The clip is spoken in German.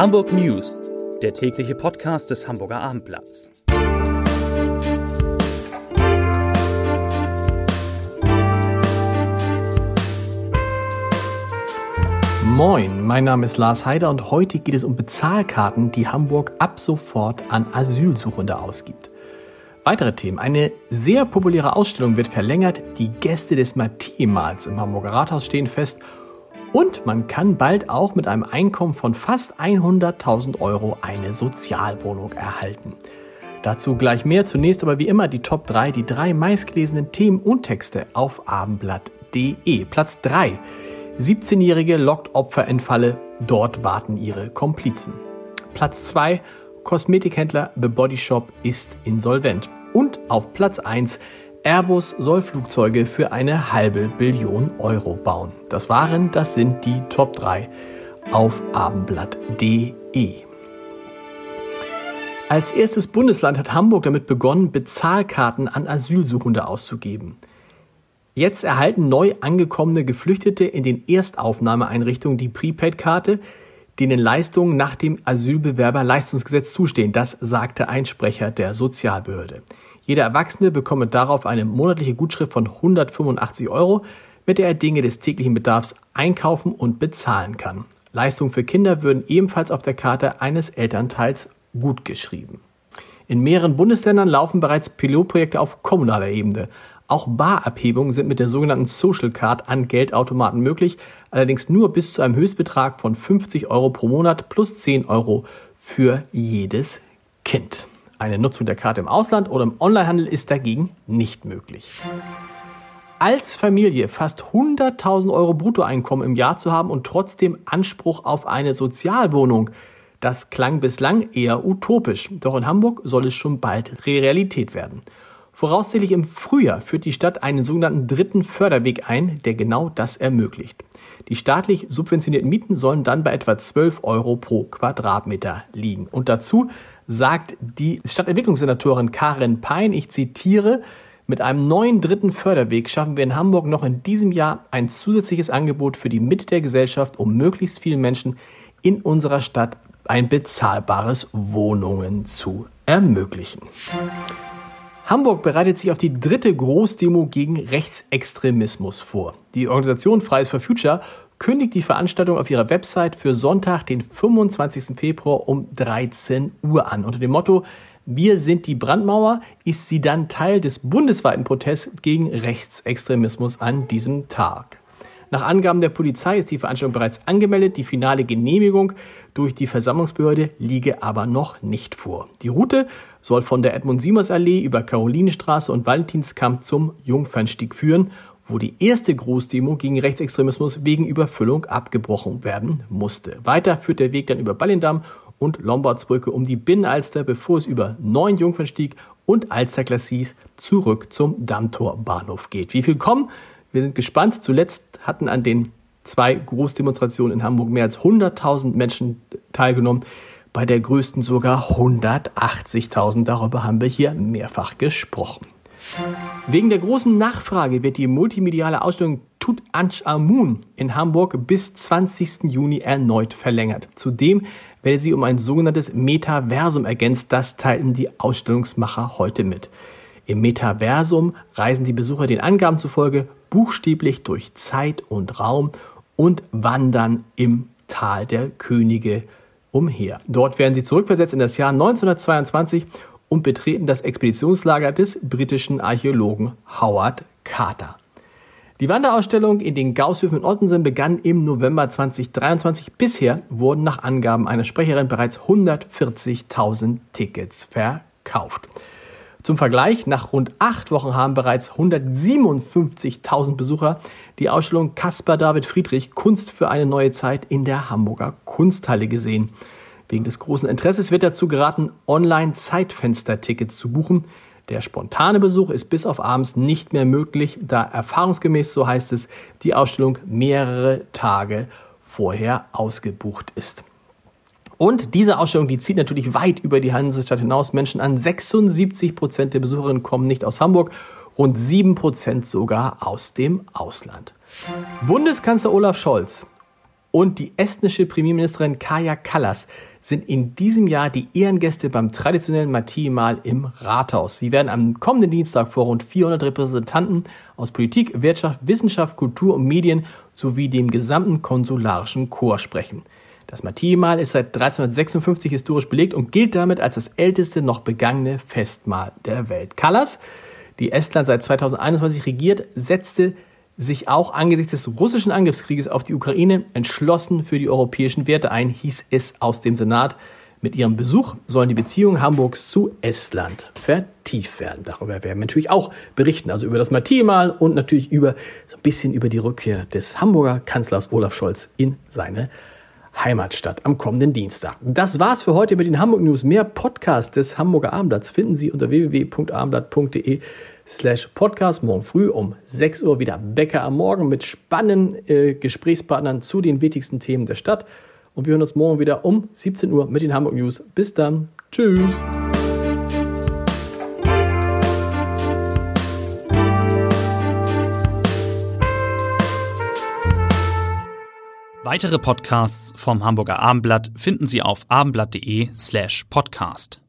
Hamburg News, der tägliche Podcast des Hamburger Abendblatts. Moin, mein Name ist Lars Heider und heute geht es um Bezahlkarten, die Hamburg ab sofort an Asylsuchende ausgibt. Weitere Themen. Eine sehr populäre Ausstellung wird verlängert. Die Gäste des Mathemals im Hamburger Rathaus stehen fest. Und man kann bald auch mit einem Einkommen von fast 100.000 Euro eine Sozialwohnung erhalten. Dazu gleich mehr. Zunächst aber wie immer die Top 3, die drei meistgelesenen Themen und Texte auf abendblatt.de. Platz 3. 17-Jährige lockt Opfer in Falle. Dort warten ihre Komplizen. Platz 2. Kosmetikhändler The Body Shop ist insolvent. Und auf Platz 1 Airbus soll Flugzeuge für eine halbe Billion Euro bauen. Das waren, das sind die Top 3 auf abendblatt.de. Als erstes Bundesland hat Hamburg damit begonnen, Bezahlkarten an Asylsuchende auszugeben. Jetzt erhalten neu angekommene Geflüchtete in den Erstaufnahmeeinrichtungen die Prepaid-Karte, denen Leistungen nach dem Asylbewerberleistungsgesetz zustehen. Das sagte ein Sprecher der Sozialbehörde. Jeder Erwachsene bekomme darauf eine monatliche Gutschrift von 185 Euro, mit der er Dinge des täglichen Bedarfs einkaufen und bezahlen kann. Leistungen für Kinder würden ebenfalls auf der Karte eines Elternteils gutgeschrieben. In mehreren Bundesländern laufen bereits Pilotprojekte auf kommunaler Ebene. Auch Barabhebungen sind mit der sogenannten Social Card an Geldautomaten möglich, allerdings nur bis zu einem Höchstbetrag von 50 Euro pro Monat plus 10 Euro für jedes Kind. Eine Nutzung der Karte im Ausland oder im Onlinehandel ist dagegen nicht möglich. Als Familie fast 100.000 Euro Bruttoeinkommen im Jahr zu haben und trotzdem Anspruch auf eine Sozialwohnung, das klang bislang eher utopisch. Doch in Hamburg soll es schon bald Realität werden. Voraussichtlich im Frühjahr führt die Stadt einen sogenannten dritten Förderweg ein, der genau das ermöglicht. Die staatlich subventionierten Mieten sollen dann bei etwa 12 Euro pro Quadratmeter liegen. Und dazu sagt die Stadtentwicklungssenatorin Karin Pein, ich zitiere, mit einem neuen dritten Förderweg schaffen wir in Hamburg noch in diesem Jahr ein zusätzliches Angebot für die Mitte der Gesellschaft, um möglichst vielen Menschen in unserer Stadt ein bezahlbares Wohnungen zu ermöglichen. Hamburg bereitet sich auf die dritte Großdemo gegen Rechtsextremismus vor. Die Organisation Fridays for Future kündigt die Veranstaltung auf ihrer Website für Sonntag, den 25. Februar um 13 Uhr an. Unter dem Motto Wir sind die Brandmauer ist sie dann Teil des bundesweiten Protests gegen Rechtsextremismus an diesem Tag. Nach Angaben der Polizei ist die Veranstaltung bereits angemeldet. Die finale Genehmigung durch die Versammlungsbehörde liege aber noch nicht vor. Die Route soll von der Edmund-Siemers-Allee über Karolinenstraße und Valentinskamp zum Jungfernstieg führen, wo die erste Großdemo gegen Rechtsextremismus wegen Überfüllung abgebrochen werden musste. Weiter führt der Weg dann über Ballindamm und Lombardsbrücke um die Binnenalster, bevor es über Neuen Jungfernstieg und Alsterklassis zurück zum Dammtorbahnhof geht. Wie viel kommen? Wir sind gespannt. Zuletzt hatten an den zwei Großdemonstrationen in Hamburg mehr als 100.000 Menschen teilgenommen bei der größten sogar 180.000. Darüber haben wir hier mehrfach gesprochen. Wegen der großen Nachfrage wird die multimediale Ausstellung Tut Anch Amun in Hamburg bis 20. Juni erneut verlängert. Zudem werde sie um ein sogenanntes Metaversum ergänzt. Das teilten die Ausstellungsmacher heute mit. Im Metaversum reisen die Besucher den Angaben zufolge buchstäblich durch Zeit und Raum und wandern im Tal der Könige umher. Dort werden sie zurückversetzt in das Jahr 1922 und betreten das Expeditionslager des britischen Archäologen Howard Carter. Die Wanderausstellung in den Gaußhöfen in Ottensen begann im November 2023. Bisher wurden nach Angaben einer Sprecherin bereits 140.000 Tickets verkauft. Zum Vergleich, nach rund acht Wochen haben bereits 157.000 Besucher die Ausstellung Caspar David Friedrich Kunst für eine neue Zeit in der Hamburger Kunsthalle gesehen. Wegen des großen Interesses wird dazu geraten, Online-Zeitfenster-Tickets zu buchen. Der spontane Besuch ist bis auf abends nicht mehr möglich, da erfahrungsgemäß, so heißt es, die Ausstellung mehrere Tage vorher ausgebucht ist. Und diese Ausstellung, die zieht natürlich weit über die Hansestadt hinaus Menschen an. 76 Prozent der Besucherinnen kommen nicht aus Hamburg rund 7% sogar aus dem Ausland. Bundeskanzler Olaf Scholz und die estnische Premierministerin Kaja Kallas sind in diesem Jahr die Ehrengäste beim traditionellen Matthimahl im Rathaus. Sie werden am kommenden Dienstag vor rund 400 Repräsentanten aus Politik, Wirtschaft, Wissenschaft, Kultur und Medien sowie dem gesamten konsularischen Chor sprechen. Das Matthimahl ist seit 1356 historisch belegt und gilt damit als das älteste noch begangene Festmahl der Welt. Kallas, die Estland seit 2021 regiert, setzte sich auch angesichts des russischen Angriffskrieges auf die Ukraine entschlossen für die europäischen Werte ein, hieß es aus dem Senat. Mit ihrem Besuch sollen die Beziehungen Hamburgs zu Estland vertieft werden. Darüber werden wir natürlich auch berichten, also über das Matthimal und natürlich über so ein bisschen über die Rückkehr des Hamburger Kanzlers Olaf Scholz in seine Heimatstadt am kommenden Dienstag. Das war's für heute mit den Hamburg News. Mehr Podcasts des Hamburger Abendblatts finden Sie unter www.abendblatt.de slash podcast. Morgen früh um 6 Uhr wieder Bäcker am Morgen mit spannenden äh, Gesprächspartnern zu den wichtigsten Themen der Stadt. Und wir hören uns morgen wieder um 17 Uhr mit den Hamburg News. Bis dann. Tschüss. Weitere Podcasts vom Hamburger Abendblatt finden Sie auf abendblatt.de slash podcast.